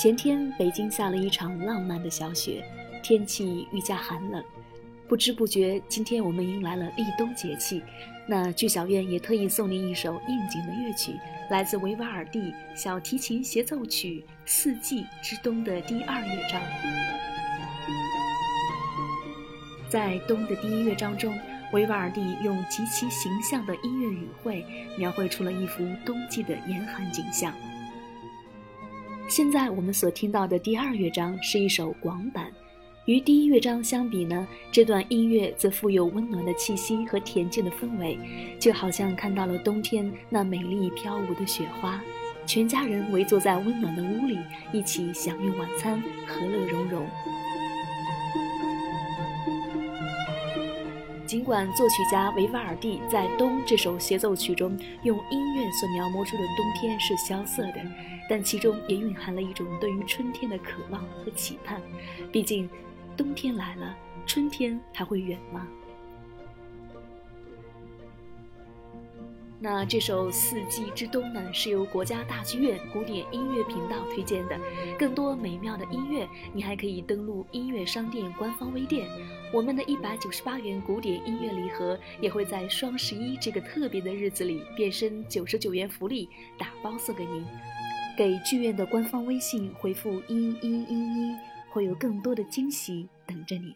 前天北京下了一场浪漫的小雪，天气愈加寒冷。不知不觉，今天我们迎来了立冬节气。那剧小院也特意送您一首应景的乐曲，来自维瓦尔第小提琴协奏曲《四季之冬》的第二乐章。在冬的第一乐章中，维瓦尔第用极其形象的音乐语汇，描绘出了一幅冬季的严寒景象。现在我们所听到的第二乐章是一首广板。与第一乐章相比呢，这段音乐则富有温暖的气息和恬静的氛围，就好像看到了冬天那美丽飘舞的雪花，全家人围坐在温暖的屋里，一起享用晚餐，和乐融融。尽管作曲家维瓦尔第在《冬》这首协奏曲中用音乐所描摹出的冬天是萧瑟的，但其中也蕴含了一种对于春天的渴望和期盼，毕竟。冬天来了，春天还会远吗？那这首《四季之冬》呢，是由国家大剧院古典音乐频道推荐的。更多美妙的音乐，你还可以登录音乐商店官方微店。我们的一百九十八元古典音乐礼盒也会在双十一这个特别的日子里变身九十九元福利，打包送给您。给剧院的官方微信回复一一一一。会有更多的惊喜等着你。